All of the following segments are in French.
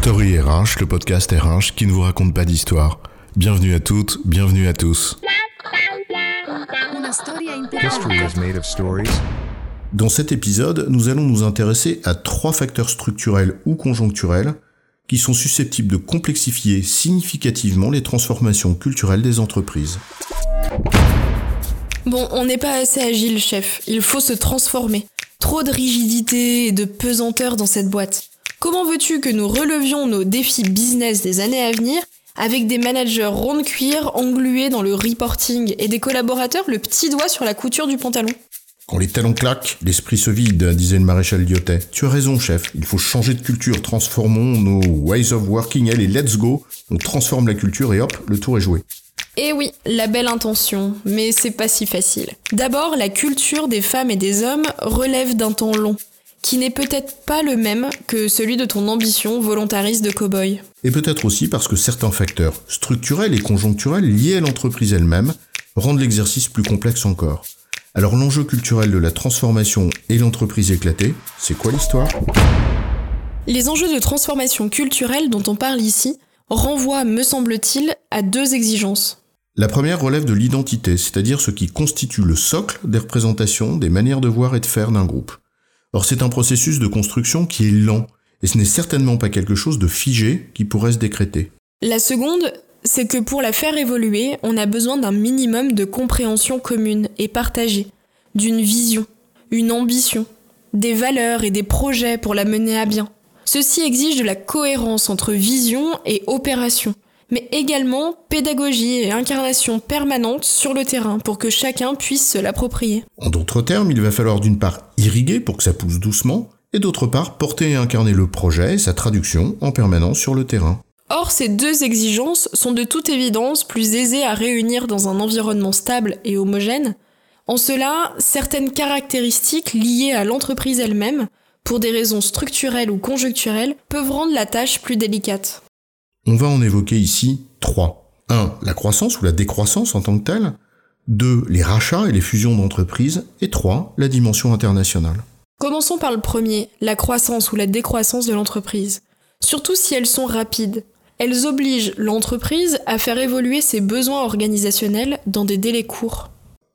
Story RH, le podcast RH qui ne vous raconte pas d'histoire. Bienvenue à toutes, bienvenue à tous. Dans cet épisode, nous allons nous intéresser à trois facteurs structurels ou conjoncturels qui sont susceptibles de complexifier significativement les transformations culturelles des entreprises. Bon, on n'est pas assez agile, chef. Il faut se transformer. Trop de rigidité et de pesanteur dans cette boîte. Comment veux-tu que nous relevions nos défis business des années à venir avec des managers ronds de cuir englués dans le reporting et des collaborateurs le petit doigt sur la couture du pantalon Quand les talons claquent, l'esprit se vide, disait le maréchal Lyotet. Tu as raison, chef. Il faut changer de culture. Transformons nos ways of working. Allez, let's go. On transforme la culture et hop, le tour est joué. Eh oui, la belle intention, mais c'est pas si facile. D'abord, la culture des femmes et des hommes relève d'un temps long qui n'est peut-être pas le même que celui de ton ambition volontariste de cow-boy. Et peut-être aussi parce que certains facteurs structurels et conjoncturels liés à l'entreprise elle-même rendent l'exercice plus complexe encore. Alors l'enjeu culturel de la transformation et l'entreprise éclatée, c'est quoi l'histoire? Les enjeux de transformation culturelle dont on parle ici renvoient, me semble-t-il, à deux exigences. La première relève de l'identité, c'est-à-dire ce qui constitue le socle des représentations, des manières de voir et de faire d'un groupe. Or c'est un processus de construction qui est lent, et ce n'est certainement pas quelque chose de figé qui pourrait se décréter. La seconde, c'est que pour la faire évoluer, on a besoin d'un minimum de compréhension commune et partagée, d'une vision, une ambition, des valeurs et des projets pour la mener à bien. Ceci exige de la cohérence entre vision et opération, mais également pédagogie et incarnation permanente sur le terrain pour que chacun puisse se l'approprier. En d'autres termes, il va falloir d'une part irriguer pour que ça pousse doucement, et d'autre part porter et incarner le projet et sa traduction en permanence sur le terrain. Or, ces deux exigences sont de toute évidence plus aisées à réunir dans un environnement stable et homogène. En cela, certaines caractéristiques liées à l'entreprise elle-même, pour des raisons structurelles ou conjoncturelles, peuvent rendre la tâche plus délicate. On va en évoquer ici trois. 1. La croissance ou la décroissance en tant que telle. 2. Les rachats et les fusions d'entreprises. Et 3. La dimension internationale. Commençons par le premier, la croissance ou la décroissance de l'entreprise. Surtout si elles sont rapides. Elles obligent l'entreprise à faire évoluer ses besoins organisationnels dans des délais courts.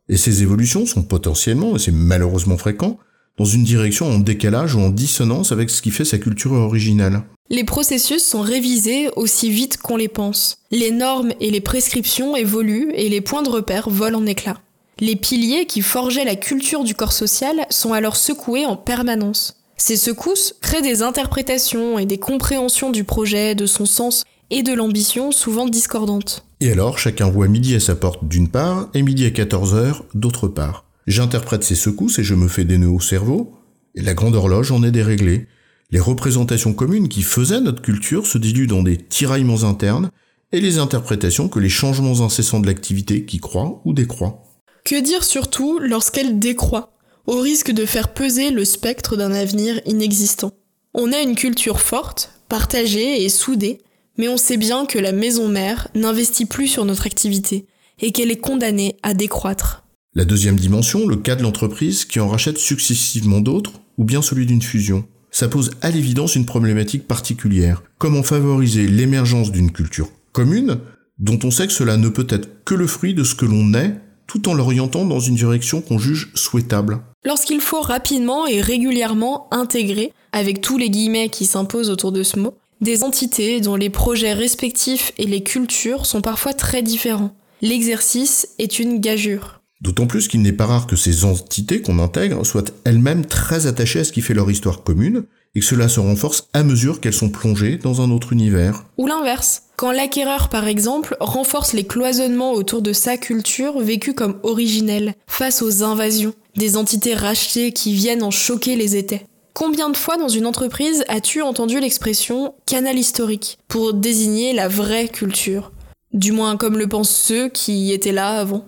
Et ces évolutions sont potentiellement, et c'est malheureusement fréquent, dans une direction en décalage ou en dissonance avec ce qui fait sa culture originelle. Les processus sont révisés aussi vite qu'on les pense. Les normes et les prescriptions évoluent et les points de repère volent en éclats. Les piliers qui forgeaient la culture du corps social sont alors secoués en permanence. Ces secousses créent des interprétations et des compréhensions du projet, de son sens et de l'ambition souvent discordantes. Et alors, chacun voit midi à sa porte d'une part et midi à 14h d'autre part. J'interprète ces secousses et je me fais des nœuds au cerveau, et la grande horloge en est déréglée. Les représentations communes qui faisaient notre culture se diluent dans des tiraillements internes, et les interprétations que les changements incessants de l'activité qui croient ou décroient. Que dire surtout lorsqu'elle décroît, au risque de faire peser le spectre d'un avenir inexistant? On a une culture forte, partagée et soudée, mais on sait bien que la maison mère n'investit plus sur notre activité et qu'elle est condamnée à décroître. La deuxième dimension, le cas de l'entreprise qui en rachète successivement d'autres, ou bien celui d'une fusion. Ça pose à l'évidence une problématique particulière. Comment favoriser l'émergence d'une culture commune, dont on sait que cela ne peut être que le fruit de ce que l'on est, tout en l'orientant dans une direction qu'on juge souhaitable? Lorsqu'il faut rapidement et régulièrement intégrer, avec tous les guillemets qui s'imposent autour de ce mot, des entités dont les projets respectifs et les cultures sont parfois très différents. L'exercice est une gageure. D'autant plus qu'il n'est pas rare que ces entités qu'on intègre soient elles-mêmes très attachées à ce qui fait leur histoire commune, et que cela se renforce à mesure qu'elles sont plongées dans un autre univers. Ou l'inverse. Quand l'acquéreur, par exemple, renforce les cloisonnements autour de sa culture vécue comme originelle, face aux invasions, des entités rachetées qui viennent en choquer les étais. Combien de fois dans une entreprise as-tu entendu l'expression canal historique pour désigner la vraie culture? Du moins comme le pensent ceux qui étaient là avant.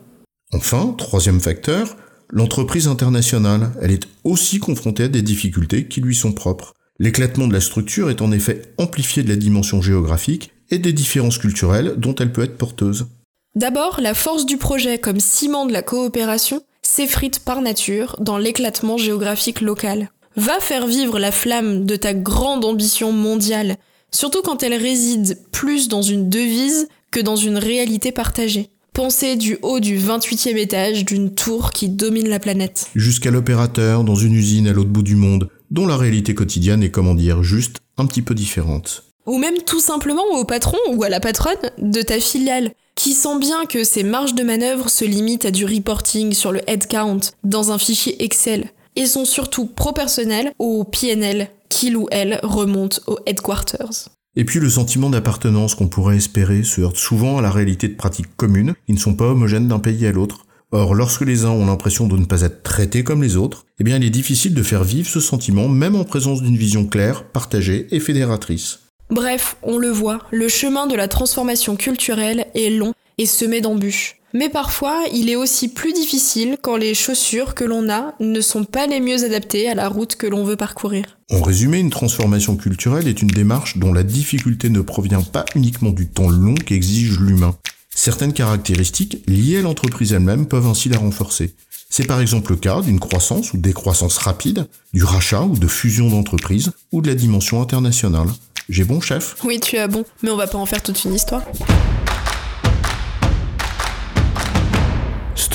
Enfin, troisième facteur, l'entreprise internationale, elle est aussi confrontée à des difficultés qui lui sont propres. L'éclatement de la structure est en effet amplifié de la dimension géographique et des différences culturelles dont elle peut être porteuse. D'abord, la force du projet comme ciment de la coopération s'effrite par nature dans l'éclatement géographique local. Va faire vivre la flamme de ta grande ambition mondiale surtout quand elle réside plus dans une devise que dans une réalité partagée. Pensez du haut du 28e étage d'une tour qui domine la planète. Jusqu'à l'opérateur dans une usine à l'autre bout du monde, dont la réalité quotidienne est, comment dire, juste un petit peu différente. Ou même tout simplement au patron ou à la patronne de ta filiale, qui sent bien que ses marges de manœuvre se limitent à du reporting sur le headcount dans un fichier Excel, et sont surtout proportionnels au PNL qu'il ou elle remonte au headquarters. Et puis le sentiment d'appartenance qu'on pourrait espérer se heurte souvent à la réalité de pratiques communes qui ne sont pas homogènes d'un pays à l'autre. Or, lorsque les uns ont l'impression de ne pas être traités comme les autres, eh bien il est difficile de faire vivre ce sentiment même en présence d'une vision claire, partagée et fédératrice. Bref, on le voit, le chemin de la transformation culturelle est long et semé d'embûches. Mais parfois, il est aussi plus difficile quand les chaussures que l'on a ne sont pas les mieux adaptées à la route que l'on veut parcourir. En résumé, une transformation culturelle est une démarche dont la difficulté ne provient pas uniquement du temps long qu'exige l'humain. Certaines caractéristiques liées à l'entreprise elle-même peuvent ainsi la renforcer. C'est par exemple le cas d'une croissance ou décroissance rapide, du rachat ou de fusion d'entreprises, ou de la dimension internationale. J'ai bon, chef? Oui, tu as bon, mais on va pas en faire toute une histoire.